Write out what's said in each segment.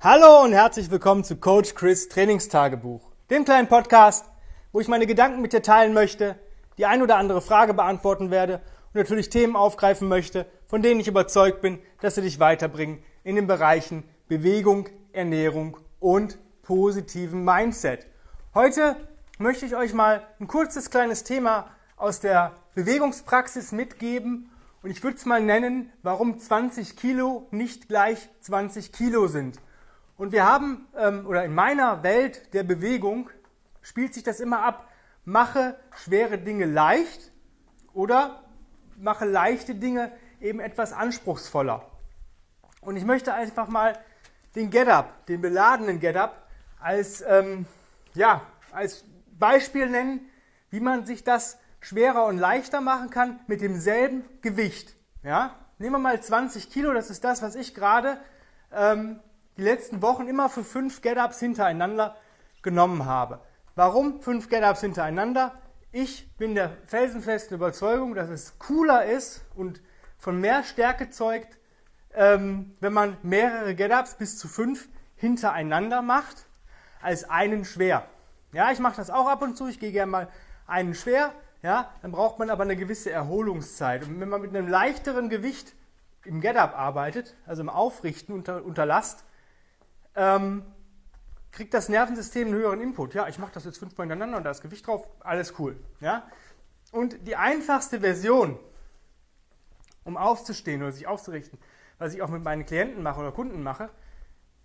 Hallo und herzlich willkommen zu Coach Chris Trainingstagebuch, dem kleinen Podcast, wo ich meine Gedanken mit dir teilen möchte, die ein oder andere Frage beantworten werde und natürlich Themen aufgreifen möchte, von denen ich überzeugt bin, dass sie dich weiterbringen in den Bereichen Bewegung, Ernährung und positiven Mindset. Heute möchte ich euch mal ein kurzes kleines Thema aus der Bewegungspraxis mitgeben und ich würde es mal nennen, warum 20 Kilo nicht gleich 20 Kilo sind. Und wir haben, ähm, oder in meiner Welt der Bewegung spielt sich das immer ab, mache schwere Dinge leicht oder mache leichte Dinge eben etwas anspruchsvoller. Und ich möchte einfach mal den Get-Up, den beladenen Get-Up, als, ähm, ja, als Beispiel nennen, wie man sich das schwerer und leichter machen kann mit demselben Gewicht. Ja? Nehmen wir mal 20 Kilo, das ist das, was ich gerade ähm, die letzten Wochen immer für fünf Get-Ups hintereinander genommen habe. Warum fünf Get-Ups hintereinander? Ich bin der felsenfesten Überzeugung, dass es cooler ist und von mehr Stärke zeugt, ähm, wenn man mehrere Get-Ups bis zu fünf hintereinander macht, als einen schwer. Ja, ich mache das auch ab und zu. Ich gehe gerne mal einen schwer. Ja, dann braucht man aber eine gewisse Erholungszeit. Und wenn man mit einem leichteren Gewicht im Get-Up arbeitet, also im Aufrichten unter, unter Last, ähm, kriegt das Nervensystem einen höheren Input. Ja, ich mache das jetzt fünfmal hintereinander und da ist Gewicht drauf, alles cool. Ja? Und die einfachste Version, um aufzustehen oder sich aufzurichten, was ich auch mit meinen Klienten mache oder Kunden mache,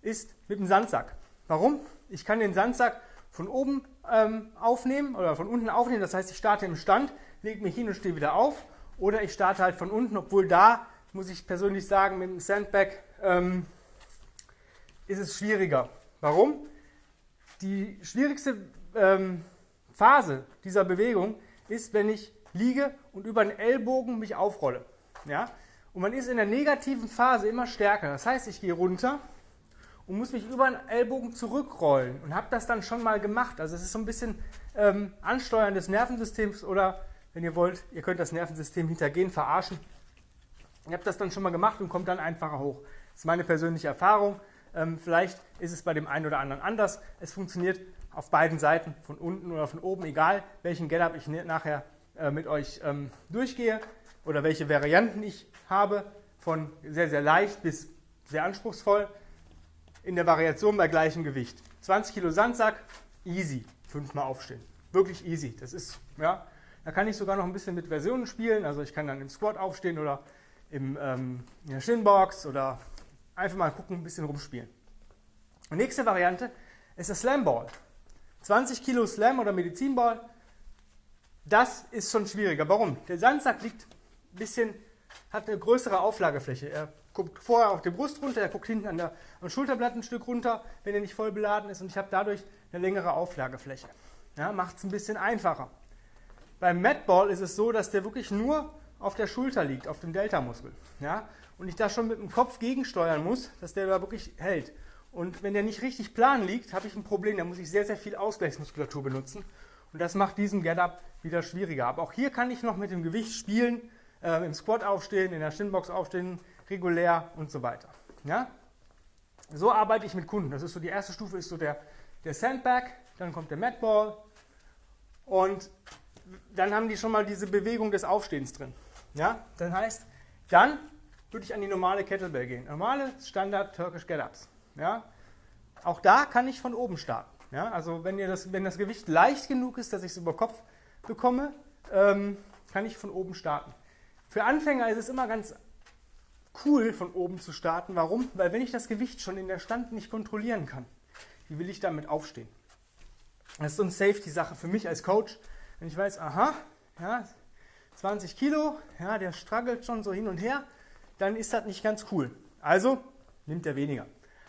ist mit dem Sandsack. Warum? Ich kann den Sandsack von oben ähm, aufnehmen oder von unten aufnehmen. Das heißt, ich starte im Stand, lege mich hin und stehe wieder auf. Oder ich starte halt von unten, obwohl da, muss ich persönlich sagen, mit dem Sandbag ähm, ist es schwieriger. Warum? Die schwierigste ähm, Phase dieser Bewegung ist, wenn ich liege und über den Ellbogen mich aufrolle. Ja? Und man ist in der negativen Phase immer stärker. Das heißt, ich gehe runter und muss mich über den Ellbogen zurückrollen und habe das dann schon mal gemacht. Also es ist so ein bisschen ähm, Ansteuern des Nervensystems oder, wenn ihr wollt, ihr könnt das Nervensystem hintergehen, verarschen. Ich habe das dann schon mal gemacht und kommt dann einfacher hoch. Das ist meine persönliche Erfahrung. Ähm, vielleicht ist es bei dem einen oder anderen anders. Es funktioniert auf beiden Seiten, von unten oder von oben, egal welchen Get-Up ich nachher äh, mit euch ähm, durchgehe oder welche Varianten ich habe, von sehr, sehr leicht bis sehr anspruchsvoll, in der Variation bei gleichem Gewicht. 20 Kilo Sandsack, easy, fünfmal aufstehen. Wirklich easy. Das ist, ja, da kann ich sogar noch ein bisschen mit Versionen spielen. Also ich kann dann im Squat aufstehen oder im, ähm, in der Shinbox oder Einfach mal gucken, ein bisschen rumspielen. Die nächste Variante ist der Slam Ball. 20 Kilo Slam oder Medizinball, das ist schon schwieriger. Warum? Der Sandsack liegt ein bisschen, hat eine größere Auflagefläche. Er guckt vorher auf die Brust runter, er guckt hinten an der, am Schulterblatt ein Stück runter, wenn er nicht voll beladen ist und ich habe dadurch eine längere Auflagefläche. Ja, Macht es ein bisschen einfacher. Beim Madball ist es so, dass der wirklich nur auf der Schulter liegt, auf dem Delta-Muskel. Ja? Und ich da schon mit dem Kopf gegensteuern muss, dass der da wirklich hält. Und wenn der nicht richtig plan liegt, habe ich ein Problem. Da muss ich sehr, sehr viel Ausgleichsmuskulatur benutzen. Und das macht diesen Get-Up wieder schwieriger. Aber auch hier kann ich noch mit dem Gewicht spielen, äh, im Squat aufstehen, in der Shinbox aufstehen, regulär und so weiter. Ja? So arbeite ich mit Kunden. Das ist so die erste Stufe, ist so der, der Sandbag, dann kommt der Matball und dann haben die schon mal diese Bewegung des Aufstehens drin. Ja? Das heißt, dann würde ich an die normale Kettlebell gehen. Normale Standard Turkish Get-Ups. Ja? Auch da kann ich von oben starten. Ja? Also wenn, ihr das, wenn das Gewicht leicht genug ist, dass ich es über Kopf bekomme, ähm, kann ich von oben starten. Für Anfänger ist es immer ganz cool, von oben zu starten. Warum? Weil wenn ich das Gewicht schon in der Stand nicht kontrollieren kann, wie will ich damit aufstehen? Das ist so eine Safety-Sache für mich als Coach. Wenn ich weiß, aha, ja, 20 Kilo, ja, der struggelt schon so hin und her, dann ist das nicht ganz cool. Also nimmt er weniger.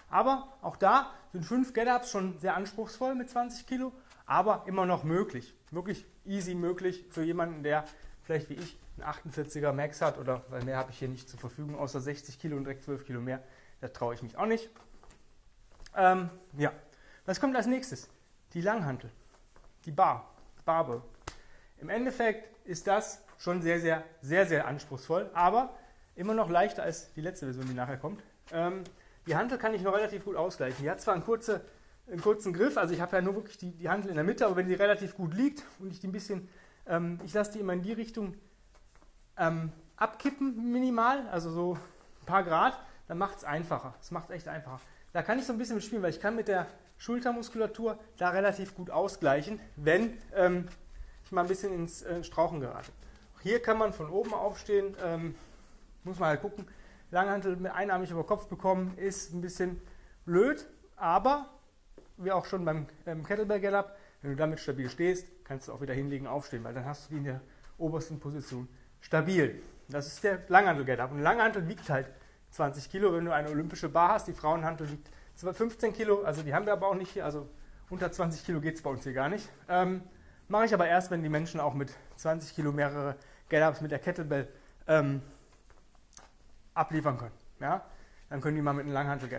Aber auch da sind fünf Get-Ups schon sehr anspruchsvoll mit 20 Kilo, aber immer noch möglich. Wirklich easy möglich für jemanden, der vielleicht wie ich einen 48er Max hat oder weil mehr habe ich hier nicht zur Verfügung, außer 60 Kilo und direkt 12 Kilo mehr. Da traue ich mich auch nicht. Ähm, ja, was kommt als nächstes? Die Langhantel, die Bar, Barbe. Im Endeffekt ist das schon sehr, sehr, sehr, sehr anspruchsvoll, aber immer noch leichter als die letzte Version, die nachher kommt. Ähm, Die Hantel kann ich noch relativ gut ausgleichen. Die hat zwar einen, kurze, einen kurzen Griff, also ich habe ja nur wirklich die, die Hantel in der Mitte, aber wenn die relativ gut liegt und ich die ein bisschen, ähm, ich lasse die immer in die Richtung ähm, abkippen minimal, also so ein paar Grad, dann macht es einfacher. Es macht es echt einfacher. Da kann ich so ein bisschen spielen, weil ich kann mit der Schultermuskulatur da relativ gut ausgleichen, wenn ähm, ich mal ein bisschen ins äh, Strauchen gerate. Hier kann man von oben aufstehen, ähm, muss man halt gucken. Langhantel mit einarmig über Kopf bekommen ist ein bisschen blöd, aber wie auch schon beim ähm, Kettlebell Gallop, wenn du damit stabil stehst, kannst du auch wieder hinlegen, aufstehen, weil dann hast du die in der obersten Position stabil. Das ist der Langhantel Gallop. Und Langhantel wiegt halt 20 Kilo, wenn du eine olympische Bar hast. Die Frauenhantel wiegt 15 Kilo, also die haben wir aber auch nicht hier, also unter 20 Kilo geht es bei uns hier gar nicht. Ähm, Mache ich aber erst, wenn die Menschen auch mit 20 Kilo mehrere Get-Ups mit der Kettlebell ähm, abliefern können. Ja? Dann können die mal mit einem Langhantel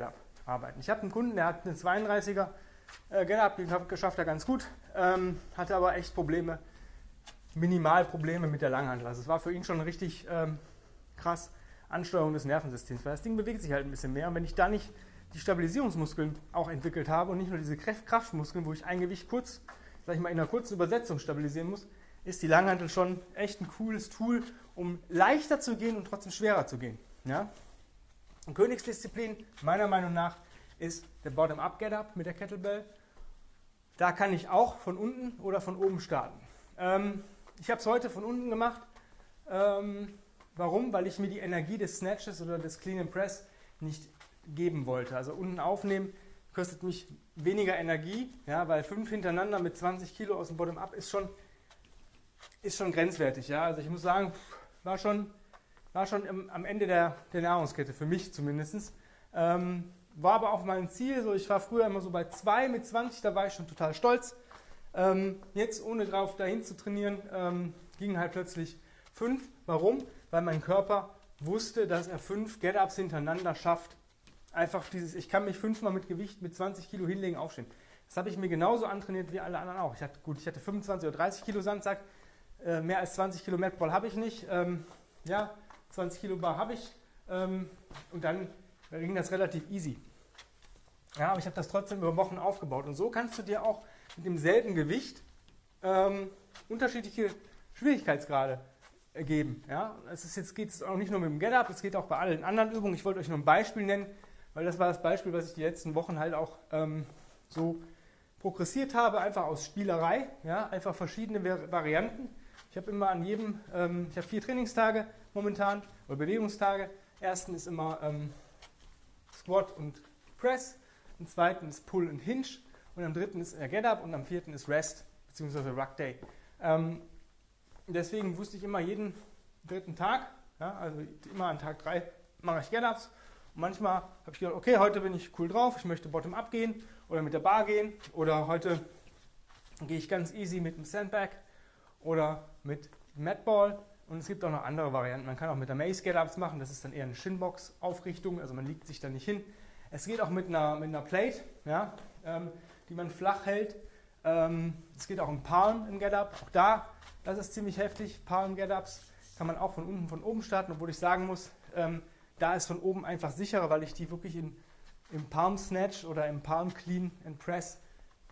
arbeiten. Ich habe einen Kunden, der hat einen 32er äh, Get-Up, den geschafft er ganz gut, ähm, hatte aber echt Probleme, Minimalprobleme mit der Langhantel. Also es war für ihn schon richtig ähm, krass Ansteuerung des Nervensystems, weil das Ding bewegt sich halt ein bisschen mehr und wenn ich da nicht die Stabilisierungsmuskeln auch entwickelt habe und nicht nur diese Kraftmuskeln, wo ich ein Gewicht kurz, sag ich mal, in einer kurzen Übersetzung stabilisieren muss, ist die Langhantel schon echt ein cooles Tool, um leichter zu gehen und trotzdem schwerer zu gehen. Ja? Und Königsdisziplin, meiner Meinung nach, ist der Bottom-Up Get-Up mit der Kettlebell. Da kann ich auch von unten oder von oben starten. Ähm, ich habe es heute von unten gemacht. Ähm, warum? Weil ich mir die Energie des Snatches oder des Clean and Press nicht geben wollte. Also unten aufnehmen kostet mich weniger Energie, ja, weil fünf hintereinander mit 20 Kilo aus dem Bottom-up ist schon, ist schon grenzwertig. Ja. Also ich muss sagen, war schon, war schon im, am Ende der, der Nahrungskette, für mich zumindest. Ähm, war aber auch mein Ziel. So, ich war früher immer so bei 2 mit 20, da war ich schon total stolz. Ähm, jetzt, ohne drauf dahin zu trainieren, ähm, gingen halt plötzlich 5. Warum? Weil mein Körper wusste, dass er 5 Get-Ups hintereinander schafft einfach dieses, ich kann mich fünfmal mit Gewicht mit 20 Kilo hinlegen, aufstehen. Das habe ich mir genauso antrainiert wie alle anderen auch. Ich hatte, gut, ich hatte 25 oder 30 Kilo Sandsack, äh, mehr als 20 Kilo Matball habe ich nicht. Ähm, ja, 20 Kilo Bar habe ich. Ähm, und dann ging das relativ easy. Ja, aber ich habe das trotzdem über Wochen aufgebaut. Und so kannst du dir auch mit demselben Gewicht ähm, unterschiedliche Schwierigkeitsgrade geben. Ja, es ist jetzt geht es auch nicht nur mit dem Get-Up, es geht auch bei allen anderen Übungen. Ich wollte euch nur ein Beispiel nennen, weil das war das Beispiel, was ich die letzten Wochen halt auch ähm, so progressiert habe, einfach aus Spielerei, ja, einfach verschiedene Varianten. Ich habe immer an jedem, ähm, ich habe vier Trainingstage momentan oder Bewegungstage. Ersten ist immer ähm, Squat und Press, am zweiten ist Pull und Hinge und am dritten ist Get Up und am vierten ist Rest bzw. Ruck Day. Ähm, deswegen wusste ich immer jeden dritten Tag, ja, also immer an Tag drei mache ich Get Ups manchmal habe ich gedacht, okay, heute bin ich cool drauf, ich möchte Bottom-up gehen oder mit der Bar gehen oder heute gehe ich ganz easy mit dem Sandbag oder mit Matball und es gibt auch noch andere Varianten. Man kann auch mit der Mace Get-Ups machen, das ist dann eher eine Shinbox-Aufrichtung, also man liegt sich da nicht hin. Es geht auch mit einer, mit einer Plate, ja, ähm, die man flach hält. Ähm, es geht auch im Palm im Get-Up, auch da, das ist ziemlich heftig. Palm Get-Ups kann man auch von unten, von oben starten, obwohl ich sagen muss, ähm, da ist von oben einfach sicherer, weil ich die wirklich in, im Palm Snatch oder im Palm Clean and Press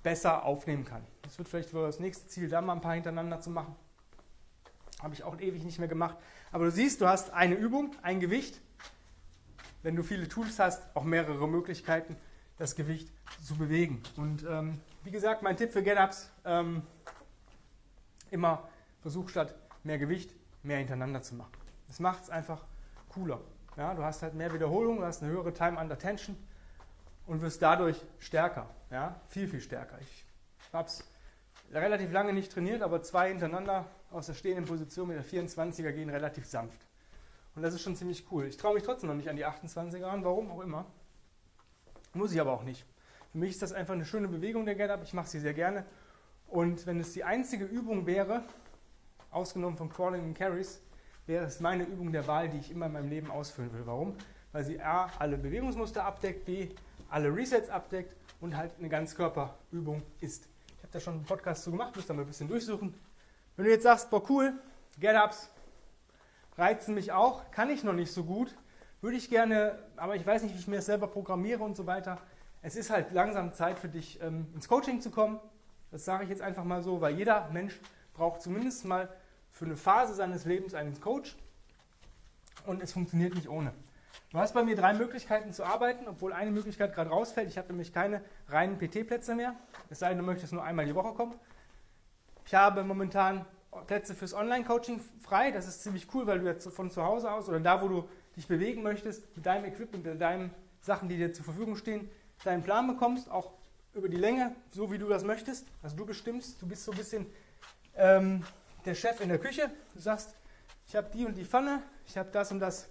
besser aufnehmen kann. Das wird vielleicht das nächste Ziel, da mal ein paar hintereinander zu machen. Habe ich auch ewig nicht mehr gemacht. Aber du siehst, du hast eine Übung, ein Gewicht. Wenn du viele Tools hast, auch mehrere Möglichkeiten, das Gewicht zu bewegen. Und ähm, wie gesagt, mein Tipp für Get-Ups, ähm, immer versuch statt mehr Gewicht, mehr hintereinander zu machen. Das macht es einfach cooler. Ja, du hast halt mehr Wiederholungen, du hast eine höhere Time under Tension und wirst dadurch stärker. Ja, viel, viel stärker. Ich habe es relativ lange nicht trainiert, aber zwei hintereinander aus der stehenden Position mit der 24er gehen relativ sanft. Und das ist schon ziemlich cool. Ich traue mich trotzdem noch nicht an die 28er an, warum auch immer. Muss ich aber auch nicht. Für mich ist das einfach eine schöne Bewegung, der Get-Up. Ich mache sie sehr gerne. Und wenn es die einzige Übung wäre, ausgenommen von Crawling und Carries, wäre es meine Übung der Wahl, die ich immer in meinem Leben ausführen will. Warum? Weil sie A, alle Bewegungsmuster abdeckt, B, alle Resets abdeckt und halt eine Ganzkörperübung ist. Ich habe da schon einen Podcast zu gemacht, müsst ihr mal ein bisschen durchsuchen. Wenn du jetzt sagst, boah cool, Get-Ups reizen mich auch, kann ich noch nicht so gut, würde ich gerne, aber ich weiß nicht, wie ich mir das selber programmiere und so weiter. Es ist halt langsam Zeit für dich, ähm, ins Coaching zu kommen. Das sage ich jetzt einfach mal so, weil jeder Mensch braucht zumindest mal für eine Phase seines Lebens einen Coach. Und es funktioniert nicht ohne. Du hast bei mir drei Möglichkeiten zu arbeiten, obwohl eine Möglichkeit gerade rausfällt. Ich habe nämlich keine reinen PT-Plätze mehr. Es sei denn, du möchtest nur einmal die Woche kommen. Ich habe momentan Plätze fürs Online-Coaching frei. Das ist ziemlich cool, weil du jetzt von zu Hause aus oder da, wo du dich bewegen möchtest, mit deinem Equipment, mit deinen Sachen, die dir zur Verfügung stehen, deinen Plan bekommst, auch über die Länge, so wie du das möchtest. Also du bestimmst, du bist so ein bisschen ähm, der Chef in der Küche. Du sagst, ich habe die und die Pfanne, ich habe das und das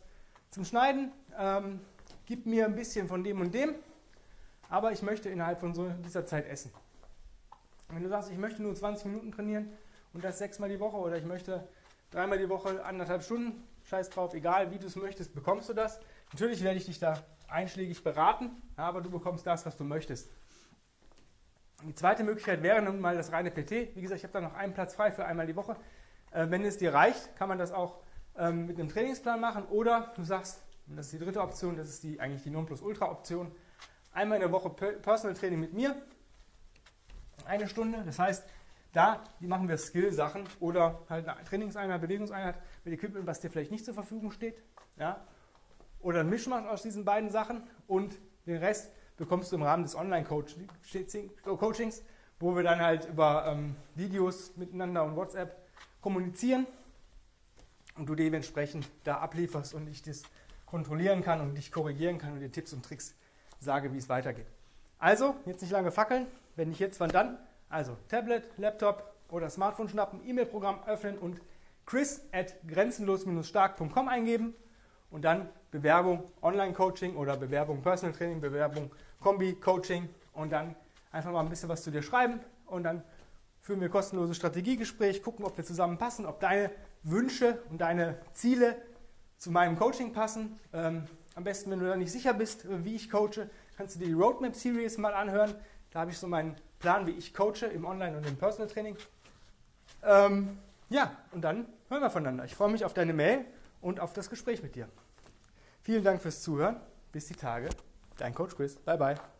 zum Schneiden, ähm, gib mir ein bisschen von dem und dem, aber ich möchte innerhalb von so dieser Zeit essen. Wenn du sagst, ich möchte nur 20 Minuten trainieren und das sechsmal die Woche oder ich möchte dreimal die Woche anderthalb Stunden, scheiß drauf, egal wie du es möchtest, bekommst du das. Natürlich werde ich dich da einschlägig beraten, aber du bekommst das, was du möchtest. Die zweite Möglichkeit wäre nun mal das reine PT. Wie gesagt, ich habe da noch einen Platz frei für einmal die Woche. Äh, wenn es dir reicht, kann man das auch ähm, mit einem Trainingsplan machen oder du sagst, und das ist die dritte Option, das ist die, eigentlich die Nonplusultra-Option, einmal in der Woche Personal Training mit mir, eine Stunde. Das heißt, da machen wir Skill-Sachen oder halt eine Trainingseinheit, Bewegungseinheit mit Equipment, was dir vielleicht nicht zur Verfügung steht. Ja? Oder ein Mischmasch aus diesen beiden Sachen und den Rest bekommst du im Rahmen des Online-Coachings, wo wir dann halt über ähm, Videos miteinander und WhatsApp kommunizieren und du dementsprechend da ablieferst und ich das kontrollieren kann und dich korrigieren kann und dir Tipps und Tricks sage, wie es weitergeht. Also, jetzt nicht lange fackeln, wenn nicht jetzt, wann dann? Also Tablet, Laptop oder Smartphone schnappen, E-Mail-Programm öffnen und chris at grenzenlos-stark.com eingeben und dann Bewerbung Online-Coaching oder Bewerbung Personal Training, Bewerbung Kombi-Coaching und dann einfach mal ein bisschen was zu dir schreiben und dann führen wir kostenlose Strategiegespräch, gucken, ob wir zusammenpassen, ob deine Wünsche und deine Ziele zu meinem Coaching passen. Ähm, am besten, wenn du da nicht sicher bist, wie ich coache, kannst du dir die Roadmap Series mal anhören. Da habe ich so meinen Plan, wie ich coache im Online- und im Personal Training. Ähm, ja, und dann hören wir voneinander. Ich freue mich auf deine Mail und auf das Gespräch mit dir. Vielen Dank fürs Zuhören. Bis die Tage. Dein Coach Chris. Bye, bye.